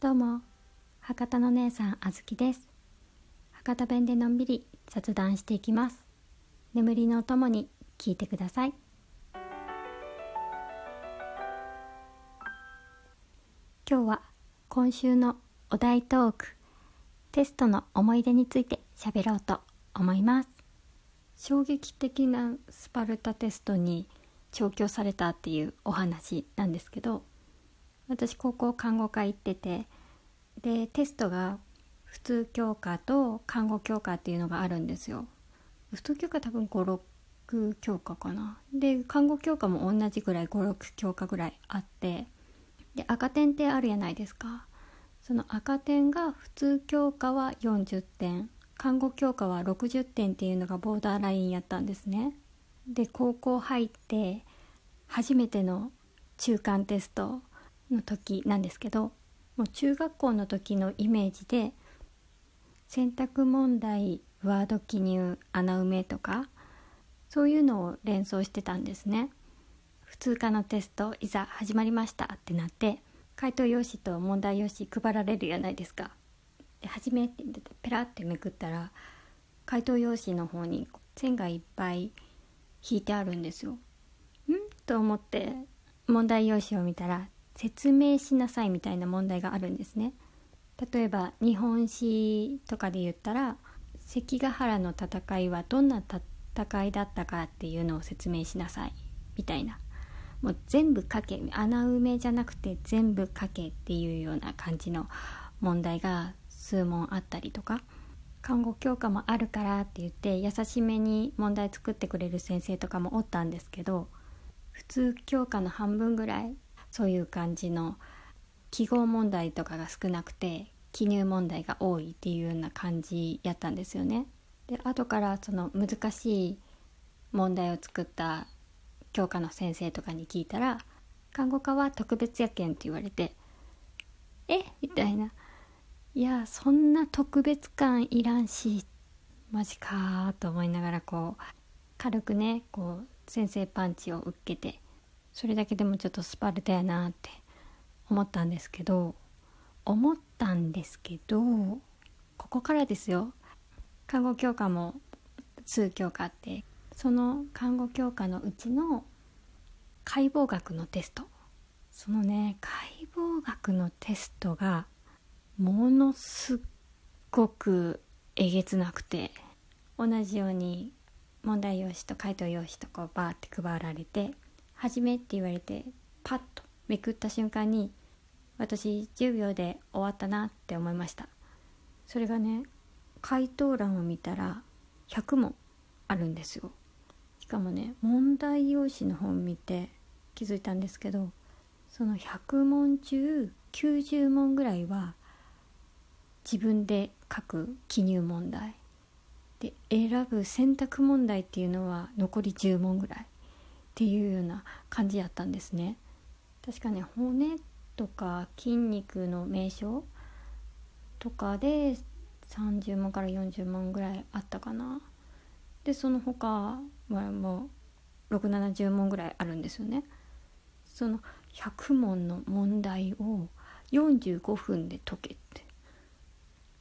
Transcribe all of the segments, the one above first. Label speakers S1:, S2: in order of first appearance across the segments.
S1: どうも博多の姉さんあずきです。博多弁でのんびり雑談していきます。眠りのおともに聞いてください。今日は今週のお題トークテストの思い出について喋ろうと思います。衝撃的なスパルタテストに調教されたっていうお話なんですけど私高校看護科行っててでテストが普通教科と看護教科っていうのがあるんですよ。普通教科多分56教科かな。で看護教科も同じぐらい56教科ぐらいあってで赤点ってあるやないですか。その赤点が普通教科は40点看護教科は60点っていうのがボーダーラインやったんですね。で高校入って初めての中間テストの時なんですけどもう中学校の時のイメージで選択問題ワード記入穴埋めとかそういうのを連想してたんですね。普通科のテストいざ始まりましたってなって回答用紙と問題用紙配られるやないですか。で初めってペラってめくったら回答用紙の方に線がいっぱい引いてあるんですよ。ん？と思って問題用紙を見たら説明しなさいみたいな問題があるんですね。例えば日本史とかで言ったら関ヶ原の戦いはどんな戦いだったかっていうのを説明しなさいみたいな。もう全部書け穴埋めじゃなくて全部書けっていうような感じの問題が数問あったりとか。看護教科もあるからって言って優しめに問題作ってくれる先生とかもおったんですけど普通教科の半分ぐらいそういう感じの記号問題とかが少なくて記入問題が多いっていうような感じやったんですよね。で後からその難しい問題を作った教科の先生とかに聞いたら「看護科は特別やけん」って言われて「え？みたいな「いやそんな特別感いらんしマジか」と思いながらこう軽くねこう先生パンチを受けてそれだけでもちょっとスパルタやなって思ったんですけど思ったんですけどここからですよ。看護教科も数教科ってその看護教科のうちの解剖学のテスト。そのね解剖学のテストがものすっごくえげつなくて同じように問題用紙と回答用紙とこうバーって配られて始めって言われてパッとめくった瞬間に私10秒で終わったなって思いました。それがね回答欄を見たら100問あるんですよ。しかもね問題用紙の本見て気づいたんですけどその100問中90問ぐらいは自分で書く記入問題。で選ぶ選択問題っていうのは残り10問ぐらい。っていうような感じやったんですね。確かね骨とか筋肉の名称とかで30万から40万ぐらいあったかな。でその他はもう670問ぐらいあるんですよね。その100問の問題を45分で解けって。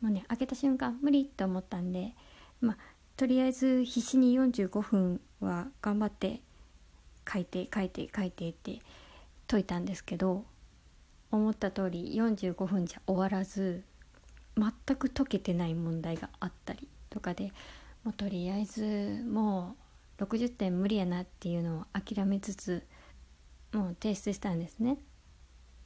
S1: もうね開けた瞬間無理って思ったんでまあとりあえず必死に45分は頑張って書いて書いて書いてって解いたんですけど思った通り45分じゃ終わらず全く解けてない問題があったりとかでもうとりあえずもう60点無理やなっていうのを諦めつつもう提出したんですね。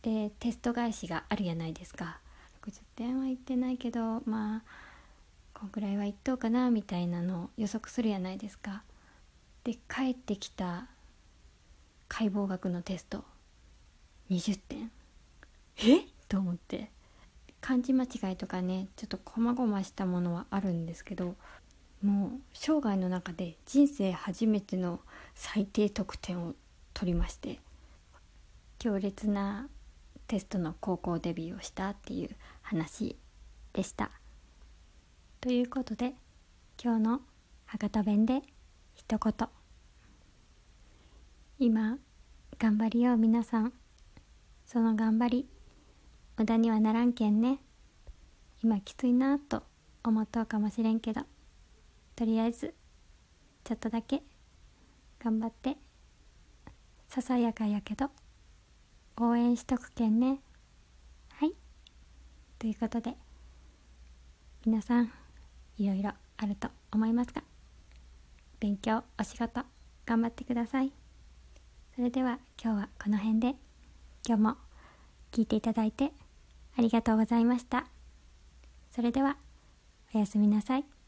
S1: でテスト返しがあるやないですか。60点はいってないけどまあこんぐらいはいっとうかなみたいなのを予測するやないですか。で帰ってきた解剖学のテスト。20点。え？と思って。漢字間違いとかねちょっとこまごましたものはあるんですけどもう生涯の中で人生初めての最低得点を取りまして強烈なテストの高校デビューをしたっていう話でした。ということで今日の博多弁で一言今頑張りよう皆さん。その頑張り無駄にはならんけんね。今きついなと思っとうかもしれんけど。とりあえずちょっとだけ頑張ってささやかやけど応援しとくけんね。はい。ということで皆さんいろいろあると思いますが勉強お仕事頑張ってください。それでは今日はこの辺で今日も聞いていただいてありがとうございましたそれではおやすみなさい。